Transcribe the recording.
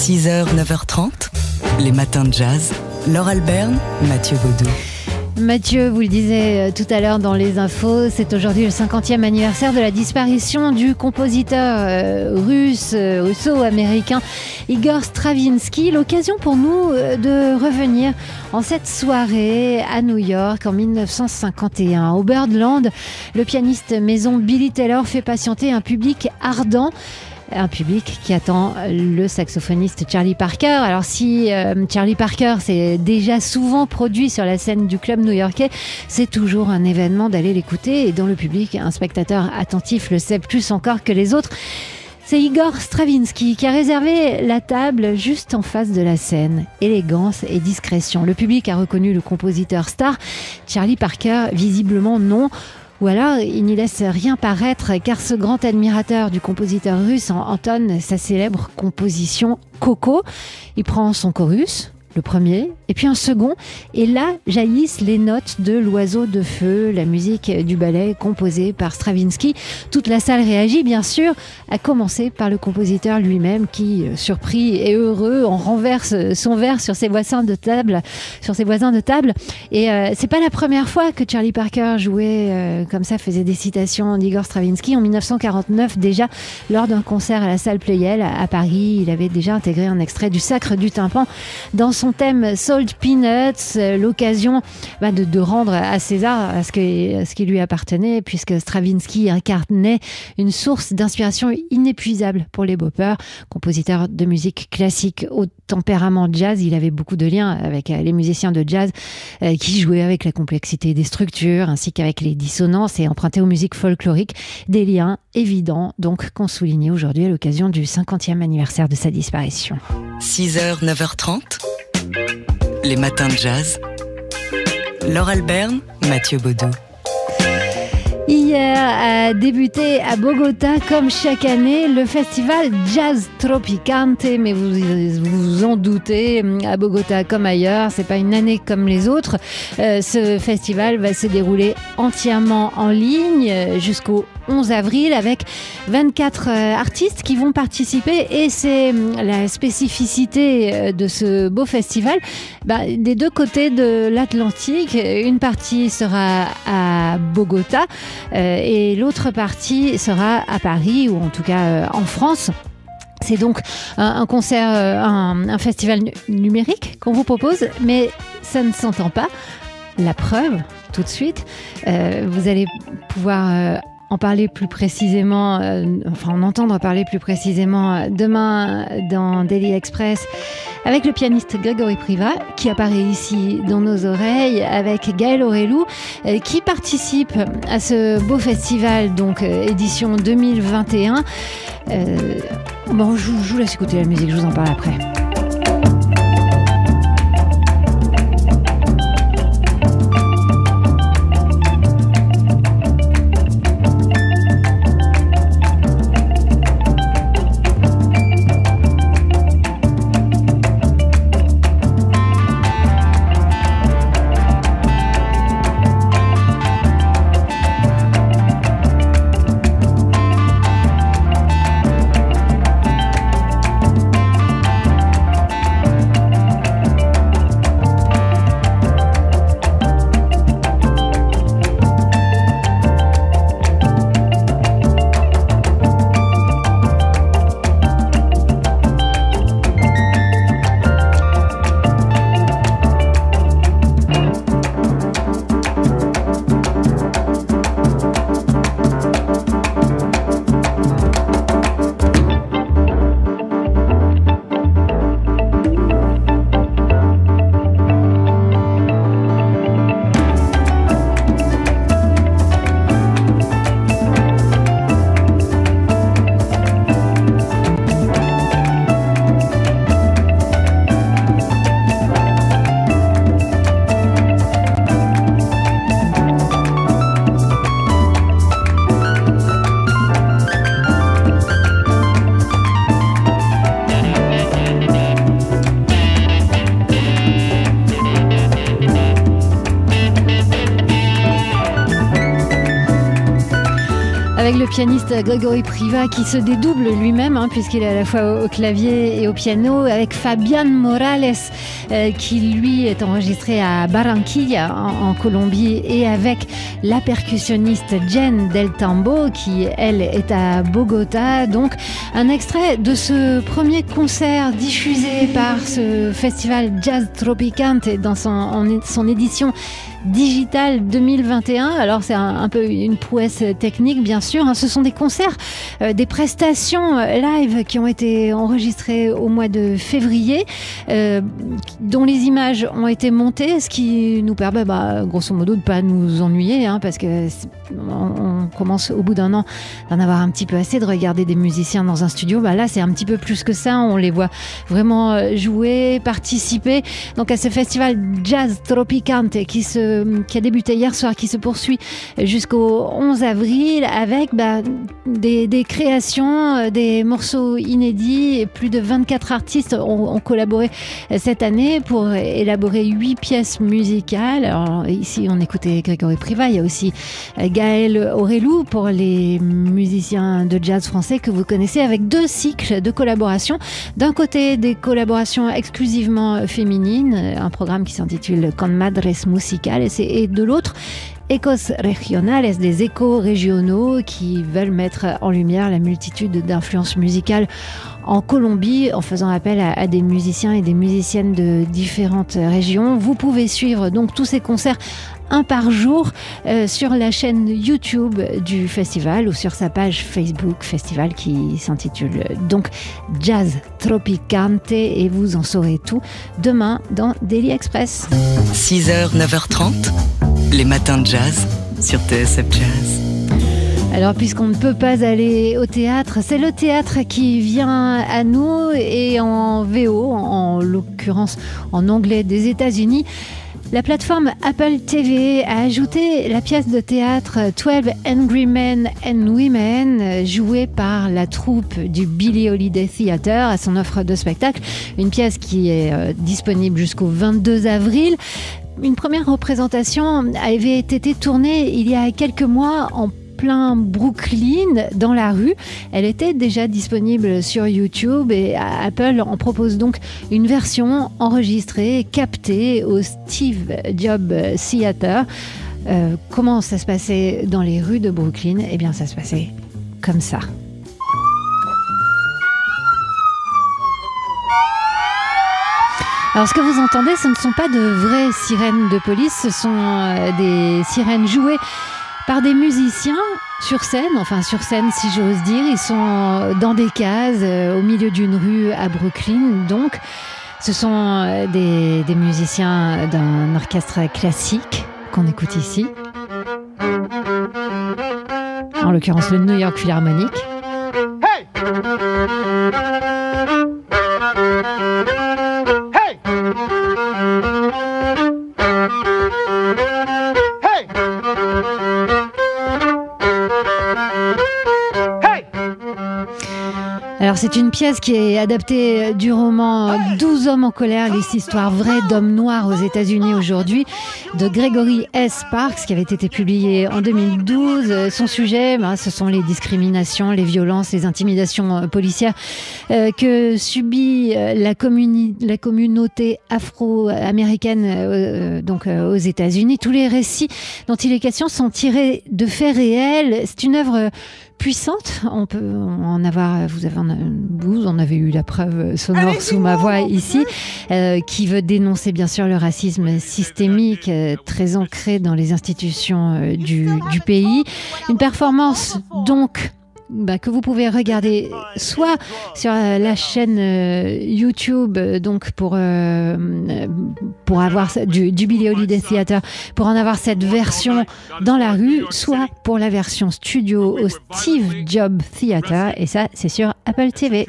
6h, 9h30, les matins de jazz. Laure Alberne, Mathieu Baudou. Mathieu, vous le disiez euh, tout à l'heure dans les infos, c'est aujourd'hui le 50e anniversaire de la disparition du compositeur euh, russe, euh, russo-américain Igor Stravinsky. L'occasion pour nous de revenir en cette soirée à New York en 1951. Au Birdland, le pianiste maison Billy Taylor fait patienter un public ardent un public qui attend le saxophoniste Charlie Parker. Alors si euh, Charlie Parker s'est déjà souvent produit sur la scène du club new-yorkais, c'est toujours un événement d'aller l'écouter et dans le public, un spectateur attentif le sait plus encore que les autres. C'est Igor Stravinsky qui a réservé la table juste en face de la scène. Élégance et discrétion. Le public a reconnu le compositeur star. Charlie Parker, visiblement non. Ou alors, il n'y laisse rien paraître car ce grand admirateur du compositeur russe entonne sa célèbre composition Coco. Il prend son chorus, le premier, et puis un second, et là jaillissent les notes de l'oiseau de feu, la musique du ballet composée par Stravinsky. Toute la salle réagit, bien sûr, à commencer par le compositeur lui-même qui, euh, surpris et heureux, en renverse son verre sur ses voisins de table, sur ses voisins de table. Et euh, c'est pas la première fois que Charlie Parker jouait euh, comme ça, faisait des citations d'Igor Stravinsky. En 1949, déjà, lors d'un concert à la salle Playel à Paris, il avait déjà intégré un extrait du Sacre du tympan dans son thème Salt Peanuts, euh, l'occasion bah, de, rendre à César ce, qui lui appartenait, puisque Stravinsky incarnait une source d'inspiration inépuisable pour les boppers. Compositeur de musique classique au tempérament jazz, il avait beaucoup de liens avec euh, les musiciens de jazz euh, qui jouaient avec la complexité des structures ainsi qu'avec les dissonances et empruntaient aux musiques folkloriques des liens évidents donc qu'on soulignait aujourd'hui à l'occasion du 50e anniversaire de sa disparition. 6h, 9h30 les matins de jazz. Laure Alberne, Mathieu Baudou. Hier a débuté à Bogota, comme chaque année, le festival Jazz Tropicante. Mais vous vous en doutez, à Bogota comme ailleurs, c'est pas une année comme les autres. Euh, ce festival va se dérouler entièrement en ligne jusqu'au 11 avril avec 24 euh, artistes qui vont participer et c'est hum, la spécificité euh, de ce beau festival. Bah, des deux côtés de l'Atlantique, une partie sera à Bogota euh, et l'autre partie sera à Paris ou en tout cas en France. C'est donc un, concert, un, festival numérique qu'on vous propose, mais ça ne s'entend pas. La preuve, tout de suite, vous allez pouvoir en parler plus précisément, euh, enfin en entendre parler plus précisément euh, demain dans Daily Express avec le pianiste Grégory Priva qui apparaît ici dans nos oreilles avec Gaël Aurelou euh, qui participe à ce beau festival donc édition 2021. bon, je, je vous laisse écouter la musique, je vous en parle après. Pianiste Grégory Priva qui se dédouble lui-même, hein, puisqu'il est à la fois au, clavier et au piano, avec Fabian Morales, qui lui est enregistré à Barranquilla, en, Colombie, et avec la percussionniste Jen Del Tambo, qui elle est à Bogota. Donc, un extrait de ce premier concert diffusé par ce festival Jazz Tropicante dans son, édition Digital 2021. Alors c'est un, peu une prouesse technique bien sûr. Hein. Ce sont des concerts, euh, des prestations euh, live qui ont été enregistrées au mois de février, euh, dont les images ont été montées, ce qui nous permet bah, grosso modo de pas nous ennuyer, hein, parce que on, commence au bout d'un an d'en avoir un petit peu assez de regarder des musiciens dans un studio. Bah, là c'est un petit peu plus que ça. On les voit vraiment jouer, participer. Donc à ce festival Jazz Tropicante qui a débuté hier soir, qui se poursuit jusqu'au 11 avril avec bah, des, créations, euh, des morceaux inédits. Plus de 24 artistes ont, collaboré cette année pour élaborer huit pièces musicales. Alors, ici, on écoutait Grégory Priva. Il y a aussi euh, Gaël Aurelou pour les musiciens de jazz français que vous connaissez avec deux cycles de collaboration. D'un côté, des collaborations exclusivement féminines, un programme qui s'intitule Con Madres Musical et de l'autre Ecos Regionales, des échos régionaux qui veulent mettre en lumière la multitude d'influences musicales en Colombie en faisant appel à, des musiciens et des musiciennes de différentes régions? Vous pouvez suivre donc tous ces concerts un par jour euh, sur la chaîne YouTube du festival ou sur sa page Facebook festival qui s'intitule donc Jazz Tropicante et vous en saurez tout demain dans Daily Express. 6h, 9h30, les matins de jazz sur TSF Jazz. Alors, puisqu'on ne peut pas aller au théâtre, c'est le théâtre qui vient à nous et en VO, en l'occurrence en anglais des États-Unis. La plateforme Apple TV a ajouté la pièce de théâtre 12 Angry Men and Women, jouée par la troupe du Billy Holiday Theatre à son offre de spectacle. Une pièce qui est euh, disponible jusqu'au 22 avril. Une première représentation avait été tournée il y a quelques mois en plein Brooklyn, dans la rue. Elle était déjà disponible sur YouTube et Apple en propose donc une version enregistrée, captée au Steve Jobs Theater. Euh, comment ça se passait dans les rues de Brooklyn? Eh bien, ça se passait comme ça. Alors ce que vous entendez, ce ne sont pas de vraies sirènes de police, ce sont euh, des sirènes jouées par des musiciens sur scène, enfin sur scène si j'ose dire. Ils sont dans des cases euh, au milieu d'une rue à Brooklyn. Donc ce sont euh, des, des musiciens d'un orchestre classique qu'on écoute ici. En l'occurrence le New York Philharmonic. Alors c'est une pièce qui est adaptée du roman 12 hommes en colère, les histoires vraies d'hommes noirs aux États-Unis aujourd'hui de Gregory S. Parks qui avait été publié en 2012. Son sujet, ben, ce sont les discriminations, les violences, les intimidations euh, policières euh, que subit euh, la, la communauté afro-américaine donc aux États-Unis. Tous les récits dont il est question sont tirés de faits réels. C'est une œuvre puissante. On peut en avoir, vous avez, vous en avez eu la preuve sonore sous ma voix ici, euh, qui veut dénoncer bien sûr le racisme systémique euh, très ancré dans les institutions euh, du, du pays. Une performance donc bah, que vous pouvez regarder soit sur la chaîne euh, YouTube, euh, donc pour euh, pour avoir du, du Billy Holiday Theater, pour en avoir cette version dans la rue, soit pour la version studio au Steve Jobs Theater, et ça c'est sur Apple TV.